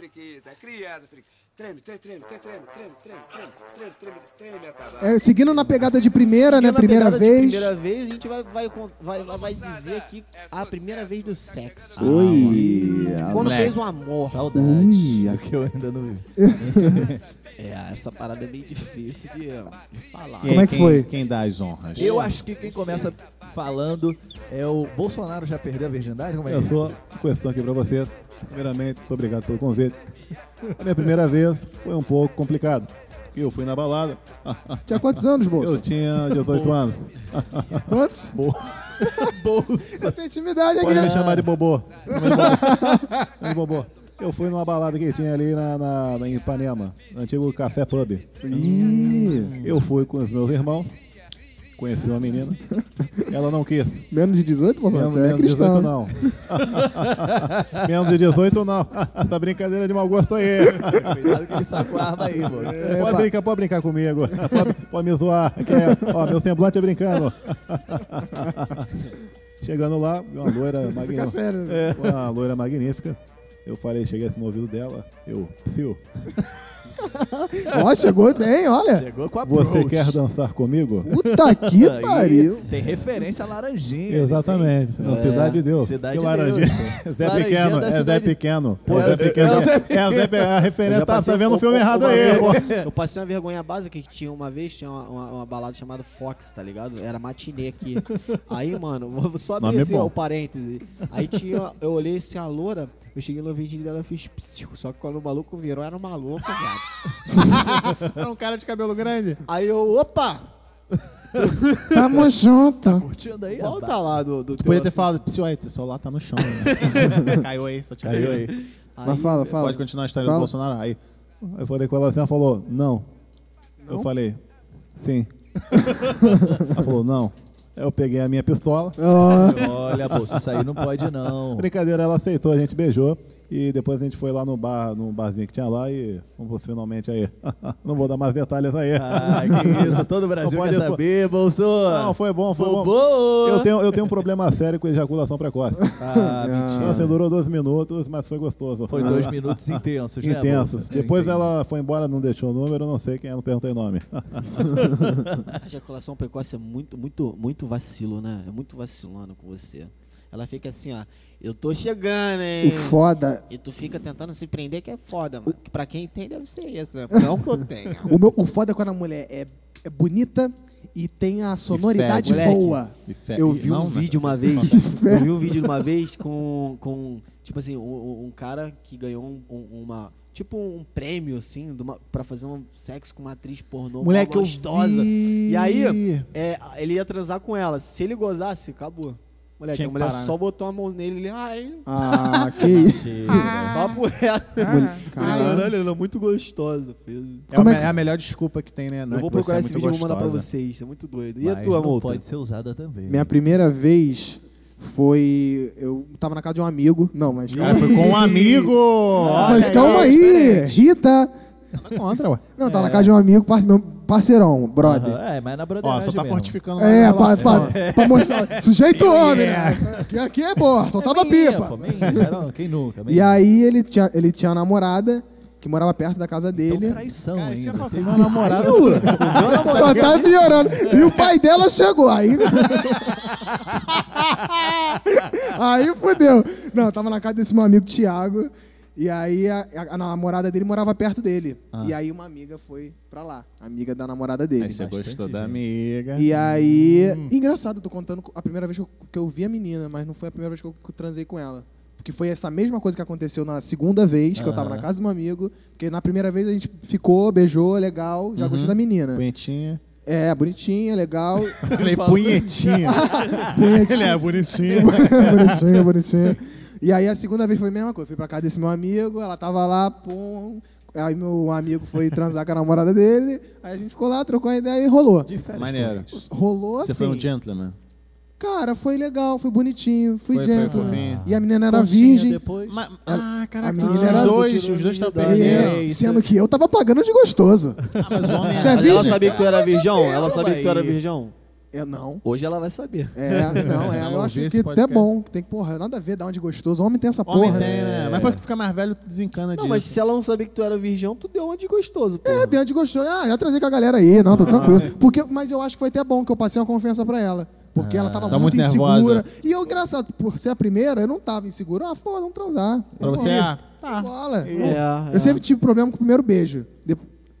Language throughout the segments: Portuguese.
periquita, criança, periquita. Treme, treme, treme, treme, treme, treme, treme, treme, treme, treme, treme, treme, treme, É, seguindo na pegada de primeira, né? Seguindo a Primeira vez. Primeira vez, a gente vai, vai, vai, vai, vai dizer aqui a primeira vez do sexo. Ui, Quando moleque. fez o amor. Saudades. Ui, do que eu ainda não vi. É, essa parada é meio difícil de, de falar. Quem- Como é que quem- foi? Quem dá as honras? Eu acho que quem começa falando é o Bolsonaro já perdeu a virgindade? Como é Eu que sou questão aqui pra vocês. Primeiramente, muito obrigado pelo convite. A minha primeira vez foi um pouco complicado. Eu fui na balada, Tinha quantos anos, eu Bolsa? tinha 18 anos. Quantos? Bolsa. Tem intimidade aqui. Pode me chamar de bobô. De bobô. Eu fui numa balada que tinha ali na, na, na em Ipanema, no antigo Café Pub. Ih, Eu fui com os meus irmãos, conheci uma menina, ela não quis. menos de 18, Bolsonaro? Menos, Tu é menos de 18 cristão. não. menos de 18 não. Essa brincadeira de mau gosto aí. Cuidado que ele sacou a arma aí, mano. pode, brincar, pode brincar comigo. Pode, pode me zoar. que é- ó, meu semblante é brincando. Chegando lá, uma loira Fica magnífica. sério. Uma loira magnífica. Eu falei, cheguei assim no ouvido dela. Eu, Sil, Ó, chegou bem, olha. Chegou com a você approach. quer dançar comigo? Puta que Aí pariu. Tem referência à laranjinha. Exatamente. Na É, Cidade de Deus. Cidade que de laranjinha. Deus. Zé Laranjinha Pequeno. É Zé Pequeno. Pô, É Zé é- Pequeno. é o Zé É Zé Pe- A referência tá, tá vendo o um- filme errado aí. vez-. Eu passei uma vergonha básica que tinha uma vez, tinha uma, uma- uma balada chamada Fox, tá ligado? Era matinê aqui. Aí, mano, vou só abrir assim, ó, o parêntese. Aí tinha, eu olhei assim, a loura, eu cheguei no ouvidinho dela e fiz psiu. Só que quando o maluco virou, era uma louca, viado. É um cara de cabelo grande. Aí eu, opa! Tamo junto. Curtindo aí, Volta rapaz. lá do, do teu Podia ter assunto. falado, psiu aí, teu celular tá no chão. Né? Caiu aí, só te Caiu aí. Mas fala, fala. Pode continuar a história Fala. do Bolsonaro. Aí eu falei com ela assim, ela falou, não. Eu falei, sim. ela falou, não. Eu peguei a minha pistola. Ó, Olha, bolsa, isso aí não pode não. Brincadeira, ela aceitou, a gente beijou. E depois a gente foi lá no bar, no barzinho que tinha lá e vamos finalmente aí. Não vou dar mais detalhes aí. Ah, que isso, todo o Brasil quer saber, bolso. Não, foi bom, foi bom. Eu tenho, eu tenho um problema sério com ejaculação precoce. Ah, Então, mentira. assim, durou 12 minutos, mas foi gostoso. Foi dois minutos intensos, né, Intensos. bolsa? Depois Entendi. ela foi embora, não deixou o número, não sei quem é, não perguntei nome. A ejaculação precoce é muito, muito, muito vacilo, né? É muito vacilando com você. Ela fica assim, ó. Eu tô chegando, o hein? foda. E tu fica tentando se prender, que é foda, mano. Que Pra quem tem, deve ser isso, né? Não que eu tenha. O, meu, o foda é quando a mulher é, é bonita e tem a sonoridade Moleque. boa. Eu vi um Não, vídeo uma vez. Fé. Eu vi um vídeo uma vez com, com tipo assim, um, um cara que ganhou um- um- uma. Tipo um prêmio, assim, de uma, pra fazer um sexo com uma atriz pornô Moleque, eu gostosa. vi. E aí, é, ele ia transar com ela. Se ele gozasse, acabou. Moleque, Tinha a mulher parar, só né? botou a mão nele e ele. Ai, Ah, que isso. papo reto. Caralho. Caralho, ela é muito gostosa. Fez. É, Como a, é que- é a melhor desculpa que tem, né? Não Eu é vou você procurar é esse muito vídeo e vou mandar pra vocês. É muito doido. E a Mas tua, não multa? pode ser usada também. Minha primeira vez foi. Eu tava na casa de um amigo. Não, mas. Cara, foi com um amigo! mas Olha calma aí, diferente. Rita. Nada contra, ué. Não, tava na casa de um amigo, meu parceirão, brother. Aham, É, mas na Ó, broderagem só tá mesmo. fortificando É, a pra, pra, pra mostrar. Sujeito homem, né? Aqui, aqui é boa, soltava Minha, pipa. pô, minha, não, quem nunca? E minha. aí ele tinha, ele tinha uma namorada que morava perto da casa Então, dele. traição Cara, isso é ainda. uma, Teve- uma namorada. Só tá piorando. E o pai dela chegou. Aí. aí fodeu. Não, tava na casa desse meu amigo Thiago. E aí a, a- a namorada dele morava perto dele. E aí uma amiga foi pra lá. Amiga da namorada dele. Aí você Bastante gostou da amiga. E aí. Engraçado, eu tô contando a primeira vez que eu, que eu vi a menina, mas não foi a primeira vez que eu, que eu transei com ela. Porque foi essa mesma coisa que aconteceu na segunda vez, que eu tava na casa de um amigo. Porque na primeira vez a gente ficou, beijou, legal, já gostei da menina. Punhetinha. É, bonitinha, legal. Ele é punhetinha. Ele é bonitinho. bonitinha, bonitinha. E aí a segunda vez foi a mesma coisa. Fui pra casa desse meu amigo, ela tava lá, pum. Aí meu amigo foi transar com a namorada dele. Aí a gente ficou lá, trocou uma ideia e rolou. De férias Maneiro. Rolou Você assim. foi um gentleman. Cara, foi legal, foi bonitinho, fui Foi- foi gentle. fofinho. E a menina era Conchinha virgem. Depois. Ma- ah, caraca, a menina os era- dois, os dois estão Tirou perdendo. É, isso. sendo que eu tava pagando de gostoso. Ah, mas o homem é Mas vi? ela sabia que tu era virgão? Ela sabia que tu era aí. virgão? Eu não. Hoje ela vai saber. É, não, é. Ela Eu ouviu acho esse que até podcast. bom. que Tem que, porra, nada a ver, dá onde gostoso. Homem tem essa Homem porra. tem, né? Mas depois que tu fica mais velho, tu desencana Não, disso. mas se ela não sabia que tu era virgão, tu deu uma de gostoso, pô. É, tem onde gostoso. Ah, já trazer com a galera aí, não, tá tranquilo. Porque, mas eu acho que foi até bom que eu passei uma confiança pra ela. Porque ela tava Tá muito, muito insegura. nervosa. E eu, engraçado, por ser a primeira, eu não tava inseguro. Ah, foda, vamos transar. Pra você, ah, tá. Bola. É, Eu sempre tive problema com o primeiro beijo.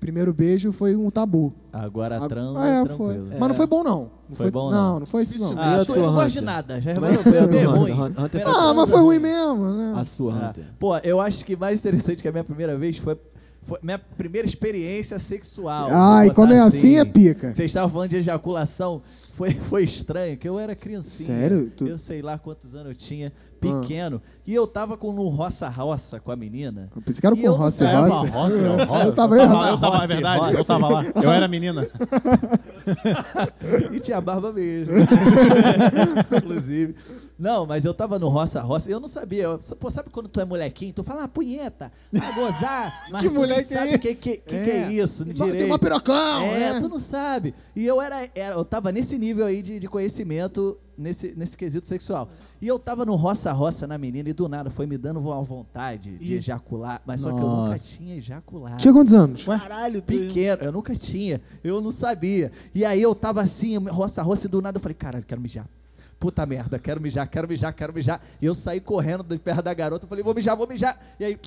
Primeiro beijo foi um tabu. Agora Ah, transa, é, tranquilo. foi. Mas não foi bom, não. Não Foi bom, não? não? Não, foi isso, não. Ah, E a tu tua, não Hunter? de nada. Já Como é é foi a ruim. Hunter? Hunter Primeira Ah, mas foi ruim mesmo, né? A sua, Ah, Hunter. Pô, eu acho que mais interessante que a minha primeira vez foi, foi minha primeira experiência sexual. Ai, quando é botar assim é pica. Vocês estavam falando de ejaculação, foi, foi estranho, que eu era criancinha. Sério? Tu- Ah. Eu sei lá quantos anos eu tinha, pequeno. E eu tava com no roça-roça com a menina. Eu pensei que era com eu. É, uma Rossi. roça, uma roça. Eu tava eu errado. tava, eu tava, Roça, verdade, roça. eu tava lá. Eu era menina. e tinha barba mesmo. Inclusive. Não, mas eu tava no roça-roça e eu não sabia. Eu- pô, sabe quando tu é molequinho? Tu fala, ah, punheta, vai gozar. Mas Que tu moleque é sabe o que, que, que, que é isso Tem uma pirocão, É, né? tu não sabe. E eu era, era- eu tava nesse nível aí de, de conhecimento nesse, nesse quesito sexual. E eu tava no roça-roça na menina e do nada foi me dando uma vontade de ejacular. Mas só que eu nunca Nossa. tinha ejaculado. Tinha quantos anos? Caralho. Pequeno, eu nunca tinha, eu não sabia. E aí eu tava assim, roça, roça, e do nada eu falei, caralho, quero mijar. Puta merda, quero mijar, quero mijar, quero mijar. E eu saí correndo de perto da garota, eu falei, vou mijar, vou mijar. E aí.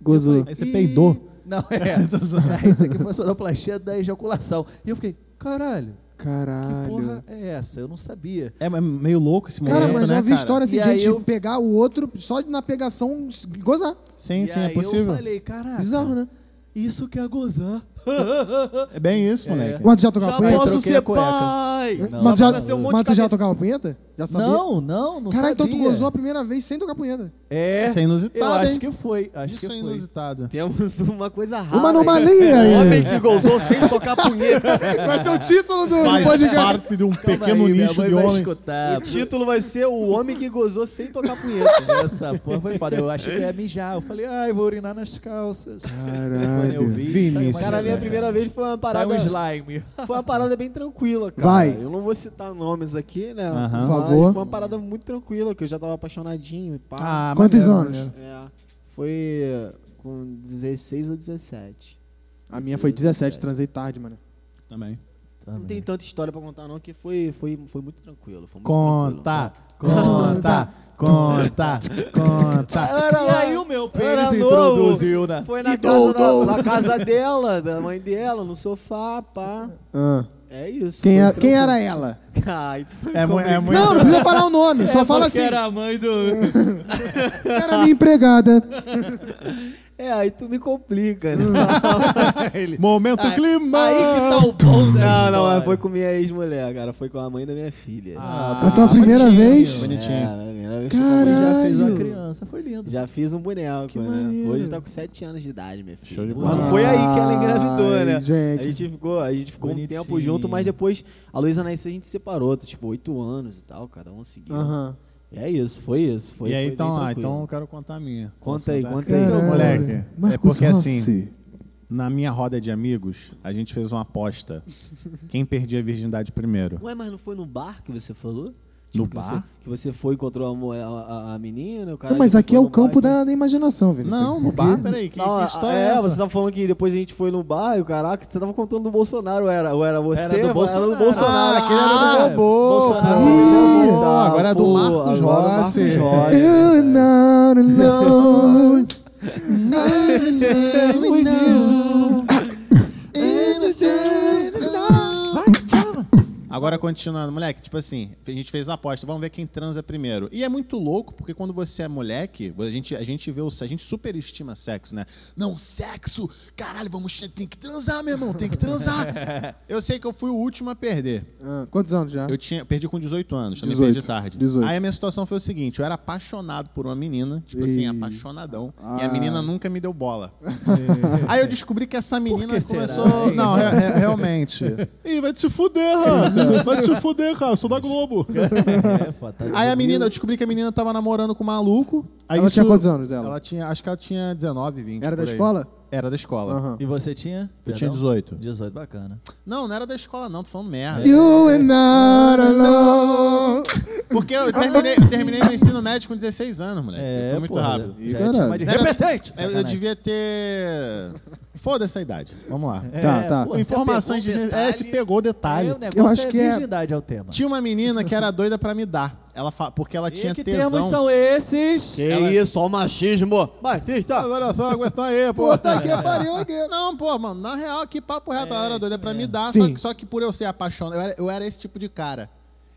Gozou. Aí você peidou? Não, é. é. Isso aqui foi a sonoplastia da ejaculação. E eu fiquei, caralho, que Caralho. porra é essa? Eu não sabia. É meio louco esse momento, Cara, mas já né, vi cara? história assim E de aí gente eu- pegar o outro só de na pegação gozar. Sim, e sim, é aí possível. eu falei, caraca, Bizarro, né? isso que é gozar. É bem isso, moleque. Mas tu já tocava Já punheta? posso ser pai! Não. Mas, já, Vai nascer um monte mas de tu já cabeça. tocava punheta? Já sabia? Não, não, não Caralho, então sabia. tu gozou a primeira vez sem tocar punheta. É, Isso é inusitado, eu acho hein? que foi, acho Isso que é foi. inusitado. Temos uma coisa rara. Uma anomalia aí. Um homem que gozou sem tocar punheta. Vai ser o título do Faz podcast. parte de um Calma pequeno aí, minha nicho mãe de vai homens. escutar. O título vai ser O Homem que Gozou Sem Tocar Punheta. Essa porra foi foda. Eu achei que ia mijar. Eu falei, ai, vou urinar nas calças. Quando eu Caralho. vi, Vinícius. saiu uma Cara, a minha primeira vez foi uma Saiu parada... um slime. Foi uma parada bem tranquila, cara. Vai. Eu não vou citar nomes aqui, né? Por favor. Foi uma parada muito tranquila, que eu já tava apaixonadinho e pá. Ah, Quantos maneiro, anos? É. Foi eh, com 16 ou 17. A minha foi 17, transei tarde, mano. Também. Não tem tanta história pra contar, não, que foi, foi, foi muito tranquilo. Foi muito Conta, conta, conta, conta. E aí o meu Era pênis introduziu, né? Foi na E casa, da, na casa dela, da mãe dela, no sofá, pá. Ah. É isso. Quem, foi é, quem tranquilo. era ela? É, mu- é muito. Não, não precisa falar o nome, só fala assim. Era a mãe do... Era minha empregada. É, aí tu me complica, né? Momento Aí- clima. Aí que tá o bom da Não, não, mas foi com minha ex-mulher, cara. Foi com a mãe da minha filha. Ah, A tua primeira bonitinho, vez? Bonitinho. É, a primeira vez Ele mãe. já fez uma Caralho. criança, foi lindo. Já fiz um boneco, Que né? maneiro. Hoje tá com 7 anos de idade, minha filha. Show de Mas bola. não foi aí que ela engravidou, Ai, né? gente. A gente ficou, a gente ficou um tempo junto, mas depois a Luísa nasceu e a gente separou, tipo, 8 anos e tal, cada um seguiu. Aham. E é isso, foi isso. Foi, e aí, foi então, ah, então eu quero contar a minha. Conta aí, conta aí. Caralho. Moleque, é Marcos porque assim, Rossi. na minha roda de amigos, a gente fez uma aposta. Quem perdia a virgindade primeiro? Ué, mas não foi no bar que você falou? No que bar? Você, que você foi e encontrou a, a, a- menina, o cara... Não, mas aqui é o bar campo da, da imaginação, Vinícius. Não, no bar, peraí, que, Não, que história é, é, essa? você tava falando que depois a gente foi no bar e o caraca, você tava contando do Bolsonaro, era, ou era você, Era do Era Bolsonaro. do Bolsonaro. Ah, aquele era do Ah. Bolsonaro. Pô, agora é do Marcos agora é Marcos Rossi. Rossi. Eu não, não, Agora continuando, moleque, tipo assim, a gente fez a aposta, vamos ver quem transa primeiro. E é muito louco, porque quando você é moleque, a gente, a gente vê o a gente superestima sexo, né? Não, sexo, caralho, vamos tem que transar, meu irmão, tem que transar. eu sei que eu fui o último a perder. Ah, quantos anos já? Eu tinha, perdi com 18 anos, também 18, perdi tarde. 18. Aí a minha situação foi o seguinte, eu era apaixonado por uma menina, tipo assim, Ih. apaixonadão, e Ah. a menina nunca me deu bola. Aí eu descobri que essa menina que será, começou, hein? não, é- realmente. Ih, vai te se fuder, Hunter. Vai te se fuder, cara, sou da Globo. É, pô, tá Aí a menina, eu descobri que a menina tava namorando com um maluco. Aí Ela isso- tinha quantos anos dela? Ela tinha, acho que ela tinha 19, 20. Era da por aí. escola? Era da escola. Aham. E você tinha? Eu tinha Perdão? 18. 18, bacana. Não, não era da escola, não, tô falando merda. You and not alone. Porque eu terminei, eu terminei meu ensino médio com 16 anos, moleque. É, Foi muito porra, rápido. Já tinha mais de repetente. Eu, eu devia ter. Foda-se a idade. Vamos lá. Tá, tá. pô, você Informações dizendo. detalhe. É, se pegou o detalhe. Aí o negócio Eu acho é que é- virgindade é o tema. Tinha uma menina que era doida pra me dar. Ela fa... Porque ela tinha e que tesão. termos são esses? Que Ela- isso, ó o machismo. Machista. Agora só a questão aí, pô. Puta que pariu aqui. Não, pô, mano, na real, que papo reto. ela era doida pra me só que, só que por eu ser apaixonado, eu era, eu era esse tipo de cara.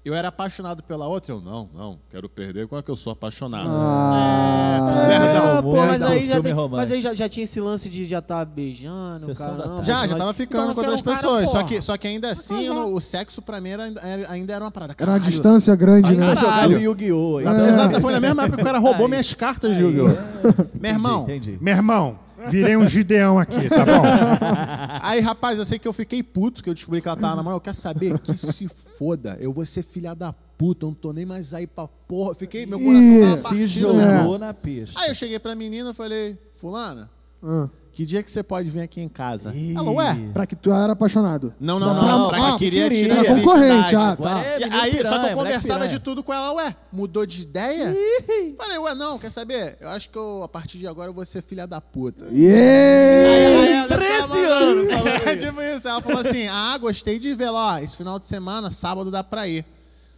Eu era apaixonado pela outra, eu não, não, quero perder com a que eu sou apaixonado. Ah. É, perdão. Ah, pô, mas aí, já tem- mas aí já, já tinha esse lance de já estar beijando, caramba. Já, já tava ficando Então, com outras um cara, pessoas. só, que, só que ainda assim, eu o sexo pra mim era, era- ainda era uma parada. Era uma Caralho. distância grande, né? Ainda jogava Caralho. Yu-Gi-Oh! Exato, exato, foi na mesma época que o cara roubou minhas cartas de Yu-Gi-Oh! Meu irmão, Entendi. Meu irmão, virei um gideão aqui, tá bom? Aí, rapaz, eu sei que eu fiquei puto, que eu descobri que ela tava namorando. Eu quero saber que se foda. Eu vou ser filha da puta, eu não tô nem mais aí pra porra. Fiquei, meu coração Ih, tava Se partido, jogou na pista. Aí eu cheguei pra menina e falei, fulana, Ah, que dia que você pode vir aqui em casa? Ela, ué? pra que tu era apaixonado. Não, não, não, Não, pra que queria queria, tirar era concorrente, ah, tá. é aí, só que piranha, eu conversava piranha. de tudo com ela, ué, mudou de ideia? Falei, ué, não, quer saber? Eu acho que eu, a partir de agora eu vou ser filha da puta. Yeah! Aí ela 13 ficava- anos tipo isso. Ela falou assim: ah, gostei de ver lá, ó, esse final de semana, sábado dá pra ir.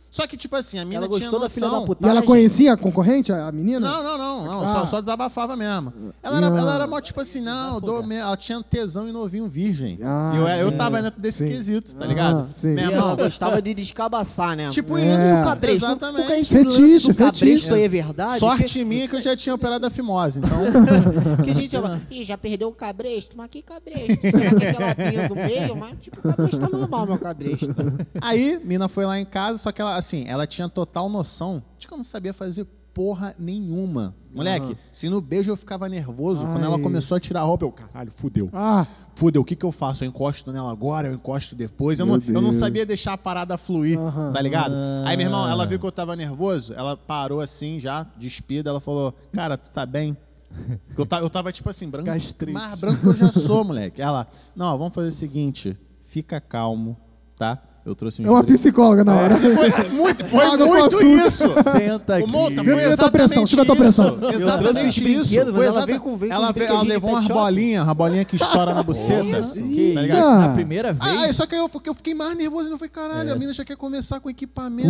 Só que, tipo assim, a mina Ela tinha gostou da filha da noção. E ela conhecia a concorrente, a menina? Não, não, não, não. Ah. Só, só desabafava mesmo. Ela era, Não. ela era mó, tipo assim, não, eu dou me- ela tinha tesão e novinho virgem. Ah, e eu, eu tava dentro desse Sim. quesito, tá Ah, ligado? sim. Meu E ela gostava de descabaçar, né? tipo É. isso. Cabresto. Exatamente. Porque esse Fetiche, fetiche. cabresto aí é verdade. Sorte minha que eu já tinha operado a fimose, então. Porque, porque a gente fala, ih, já perdeu o cabresto? Mas que cabresto? Será que é aquela pinha do meio? Mas, tipo, o cabresto tá normal, meu cabresto. Aí, mina foi lá em casa, só que ela, assim, ela tinha total noção de que eu não sabia fazer porra nenhuma. Moleque, se no beijo eu ficava nervoso, quando ela Ai. começou a tirar a roupa, eu, caralho, fudeu. Ah, Fudeu, o que que eu faço? Eu encosto nela agora, eu encosto depois. Eu não, eu não sabia deixar a parada fluir, Aham. tá ligado? Aí, meu irmão, ela viu que eu tava nervoso, ela parou assim, já, despida, ela falou, cara, tu tá bem? Eu tava, eu tava tipo assim, branco, Gastrite. mais branco que eu já sou, moleque. Ela, não, ó, vamos fazer o seguinte, fica calmo, tá? Eu trouxe um é uma psicóloga na hora. Foi muito, foi Água com muito açúcar. isso. Senta aqui. O Monta, Vê foi a tua pressão, tira a tua pressão. isso. Exatamente isso. brinquedos, Foi mas ela exata- veio com- veio com ela, um veio- ela brinquedinho levou uma pet shop. bolinha, a bolinha que estoura na buceta. Que Tá isso, ligado? na primeira vez? Ah, só que eu, eu fiquei mais nervoso. Eu falei, caralho, a mina já quer começar com equipamento.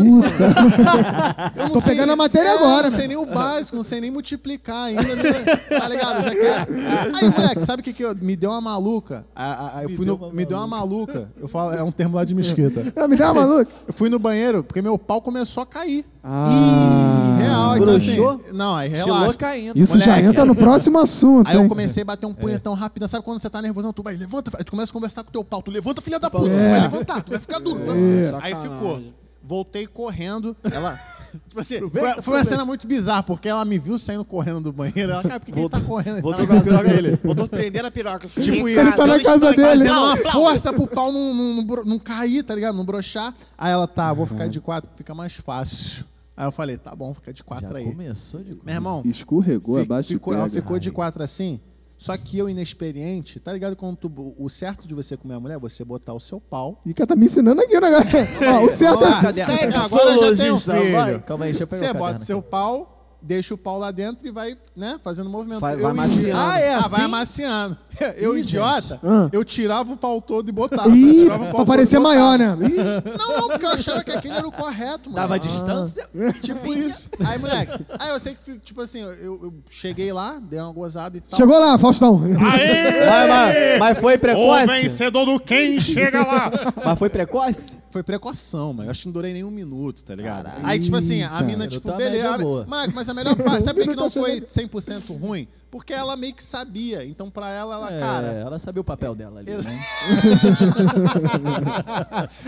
eu não Tô pegando a matéria agora, Não né? sei nem o básico, não sei nem multiplicar ainda. né? Tá ligado? Já quer. Aí, moleque, sabe o que, que eu, me deu uma maluca? A- a- a- eu fui no- me deu uma maluca. Eu falo, é um termo lá de mesquita. Ah, Me dá uma maluca. Eu fui no banheiro porque meu pau começou a cair. Ah, Real, então assim. Não, aí Estilou relaxa. caindo. isso já moleque. entra no próximo assunto. Aí eu hein? comecei a bater um punhetão rápido. Sabe quando você tá nervoso? Não, tu vai, levanta, tu começa a conversar com o teu pau. Tu levanta, filha da puta. Tu vai levantar, tu vai ficar duro. tu vai- Aí Sacanagem. ficou. Voltei correndo. Ela. Tipo assim, foi, foi uma cena muito bizarra, porque ela me viu saindo correndo do banheiro. Ela, cara, por que, ele tá correndo? Voltou a na casa piroca dele. Voltou prendendo a piroca. Tipo Fiquei isso. Ele tá na casa dele. Fazendo uma força pro pau não, não, não, não cair, tá ligado? Não brochar. Aí ela, tá, vou ficar de quatro, fica mais fácil. Aí eu falei, tá bom, fica de quatro Já aí. começou de Meu irmão, Escorregou fi- abaixo ficou, de ela pega. ficou de quatro assim. Só que eu, inexperiente, tá ligado? Quando tu- o certo de você comer a mulher é você botar o seu pau. E cara tá me ensinando aqui o negócio. Ó, o certo é assim. cadê? Agora já tenho um filho. Calma aí, deixa eu pegar Você o bota caderno seu aqui. pau, deixa o pau lá dentro e vai, né, fazendo movimento. Vai- vai idi- maciando. Ah, é Ah, vai assim? amaciando. Eu, Ih, idiota, Ah. eu tirava o pau todo e botava. Ih, tirava o pau pra parecer maior, né? Ih, Não, não, porque eu achava que aquele era o correto, mano. Dava distância? Tipo isso. Aí, moleque, aí eu sei que, tipo assim, eu, eu cheguei lá, dei uma gozada e tal. chegou lá, Faustão. Mas, mas- mas foi O precoce? vencedor do quem chega lá. Mas foi precoce? Foi precoção, mas eu acho que não durei nem um minuto, tá ligado? Aí, tipo assim, a mina, Eu tipo, beleza. Moleque, mas a melhor parte, sabe por que não foi 100% ruim? Porque ela meio que sabia. Então, pra ela, ela, É, cara. ela sabia o papel dela ali, Ex- né?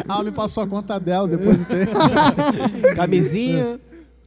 ela me passou a conta dela, depositei. Camisinha.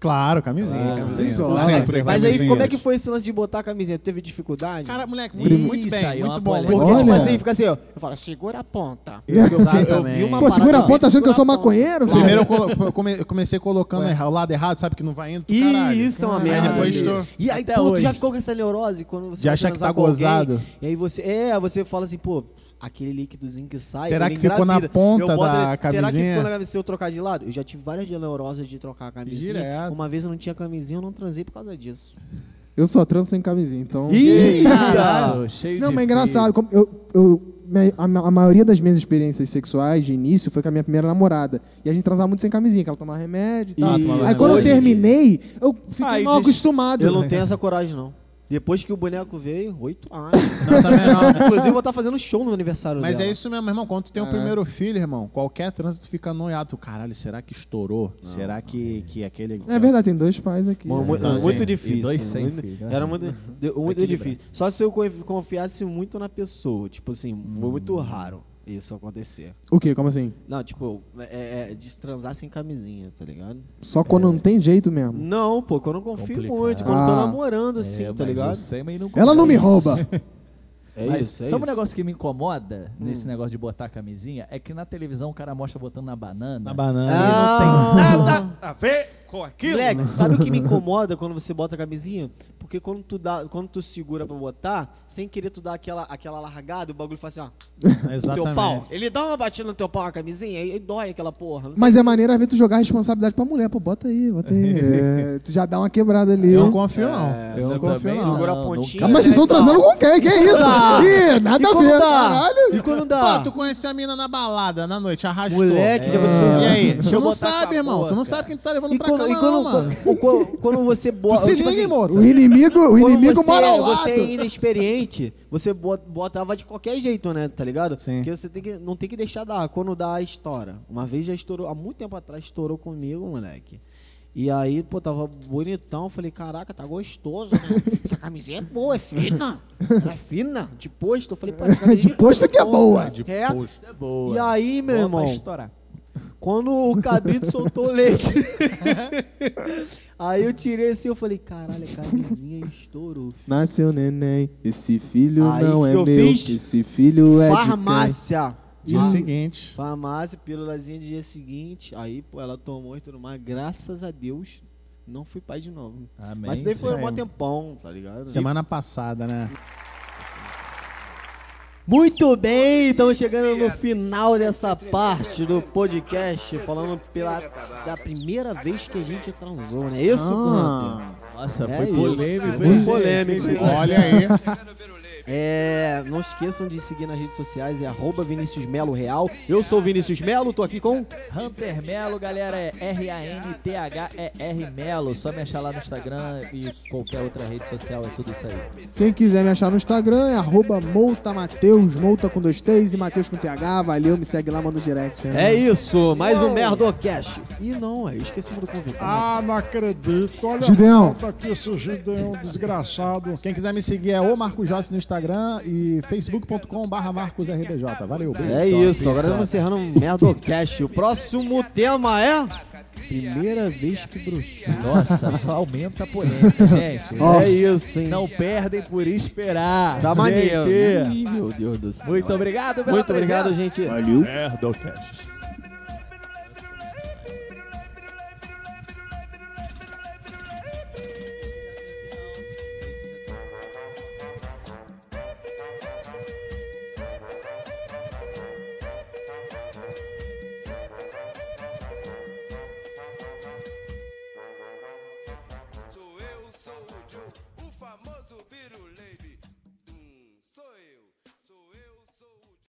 Claro, camisinha, camisinha. sensual. Sempre, Mas aí, camisinha. como é que foi esse lance de botar a camisinha? Teve dificuldade? Cara, moleque, muito, muito bem, aí muito bom. Porque, tipo Olha. assim, fica assim, ó. Eu falo, segura a ponta. Exatamente. Eu vi uma Pô, segura a ponta achando que eu sou maconheiro, filho. Primeiro eu, colo- eu come- eu comecei colocando o lado errado, sabe que não vai indo caralho. Isso é uma Aí merda. depois tô- E aí, Até pô, tu hoje. já ficou com essa neurose quando você De achar que tá com alguém, gozado. E aí você, é, você fala assim, pô, aquele líquidozinho que sai. Será que ficou na ponta Eu boto- da Será que camisinha? ficou na camisinha se eu trocar de lado? Eu já tive várias neuroses de trocar a camisinha. Direto. Uma vez eu não tinha camisinha, eu não transei por causa disso. Eu só transo sem camisinha, então. Caralho, cheio Não, de mas é engraçado. como Eu, eu, a, a maioria das minhas experiências sexuais de início foi com a minha primeira namorada. E a gente transava muito sem camisinha, que ela tomava remédio e tal. Ah, tomava Aí quando eu terminei, eu fiquei Ai, mal acostumado. Eu não tenho essa coragem, não. Depois que o boneco veio, oito anos. Não, também não. Inclusive, eu vou estar fazendo show no aniversário Mas dela. é isso mesmo, irmão. Quando tu tem o primeiro filho, irmão, qualquer trânsito fica noiado. Tu, Caralho, será que estourou? será que, que aquele. É verdade, tem dois pais aqui. Mu- Então, muito assim, difícil. e dois sem muito- filho, né? Era muito, de- muito difícil. Só se eu co- confiasse muito na pessoa. Tipo assim, foi muito raro isso acontecer. O quê? Como assim? Não, tipo, é, é de transar sem camisinha, tá ligado? Só quando não tem jeito mesmo. Não, pô, quando eu não confio Complicado. muito, quando eu tô Ah. namorando, assim, É, tá ligado? sêmen não Ela não me rouba. É Mas isso, é sabe um isso. negócio que me incomoda Hum. nesse negócio de botar a camisinha? É que na televisão o cara mostra botando na banana. Na banana. E Ah. não tem nada a ver com aquilo. Moleque, sabe o que me incomoda quando você bota a camisinha? Porque quando tu, dá, quando tu segura pra botar, sem querer tu dá aquela, aquela largada, o bagulho faz assim, ó. no Teu Exatamente. pau. Ele dá uma batida no teu pau a camisinha e, dói aquela porra. Não sei Mas é maneiro às vezes tu jogar a responsabilidade pra mulher. Pô, bota aí, bota aí. É, tu já dá uma quebrada ali. Eu não confio, não. É, eu não confio, não. Segura a pontinha. Ah, mas vocês estão né, e tal. transando com quem? Que isso? Ih, nada E a quando ver. dá? Caralho. E quando dá? Pô, tu conheceu a mina na balada, na noite, arrastou. Moleque, já aconteceu. E aí? Deixa Tu não sabe, irmão. Tu não sabe quem tu tá levando E pra quando, cama, e quando, não, mano. quando, quando- quando você Tu bota. se tipo liga, Mota. O inimigo, mora ao lado. Você é inexperiente, você bot- botava de qualquer jeito, né? Tá ligado? Sim. Porque você tem que, não tem que deixar dar. Quando dá, estoura. Uma vez já estourou, há muito tempo atrás estourou comigo, moleque. E aí, pô, tava bonitão. Falei, caraca, tá gostoso, né? Essa camisinha é boa, é fina. Ela é fina. De posto. Eu falei, pô, essa camisinha De posto que é boa. De É. posto. É boa. E aí, meu Boa irmão, pra estourar. quando o cabrito soltou o leite. aí eu tirei assim, eu falei, caralho, a camisinha estourou. filho. Nasceu neném, esse filho Aí não que é eu meu, fiz? esse filho é Farmácia. Dia Ah. seguinte. Farmácia, pílulazinha de dia seguinte. Aí, pô, ela tomou e tudo mais. Graças a Deus, não fui pai de novo. Amém. Mas daí foi um tempão, tá ligado? Semana passada, né? Muito bem, estamos chegando no final dessa parte do podcast, falando pela da primeira vez que a gente transou, né? Isso, Ah. Nossa, É foi polêmico, Foi polêmico. Olha aí. É, não esqueçam de seguir nas redes sociais, é arroba Vinícius Melo Real. Eu sou o Vinícius Melo, tô aqui com. Hunter Melo, galera, é R-A-N-T-H-E-R Melo. Só me achar lá no Instagram e qualquer outra rede social, é tudo isso aí. Quem quiser me achar no Instagram é arroba moutamateus, mouta com dois T's e Mateus com TH. Valeu, me segue lá, manda um direct. É isso, mais um Merdocast. Ih, não, é, esquecemos do convite. Ah, não acredito. Olha Gideão. a aqui, esse Gideão desgraçado. Quem quiser me seguir é o Marco Jossi no Instagram e facebook.com.br MarcosRBJ. Valeu, beijo. É isso, agora estamos encerrando um Merdocast. O próximo tema é. Primeira vez que bruxou. Nossa, só aumenta a polêmica, gente. É isso, hein? Não perdem por esperar. Tá maneiro. Meu Deus do céu. Muito obrigado pela Muito obrigado, presença. gente. Merdocast.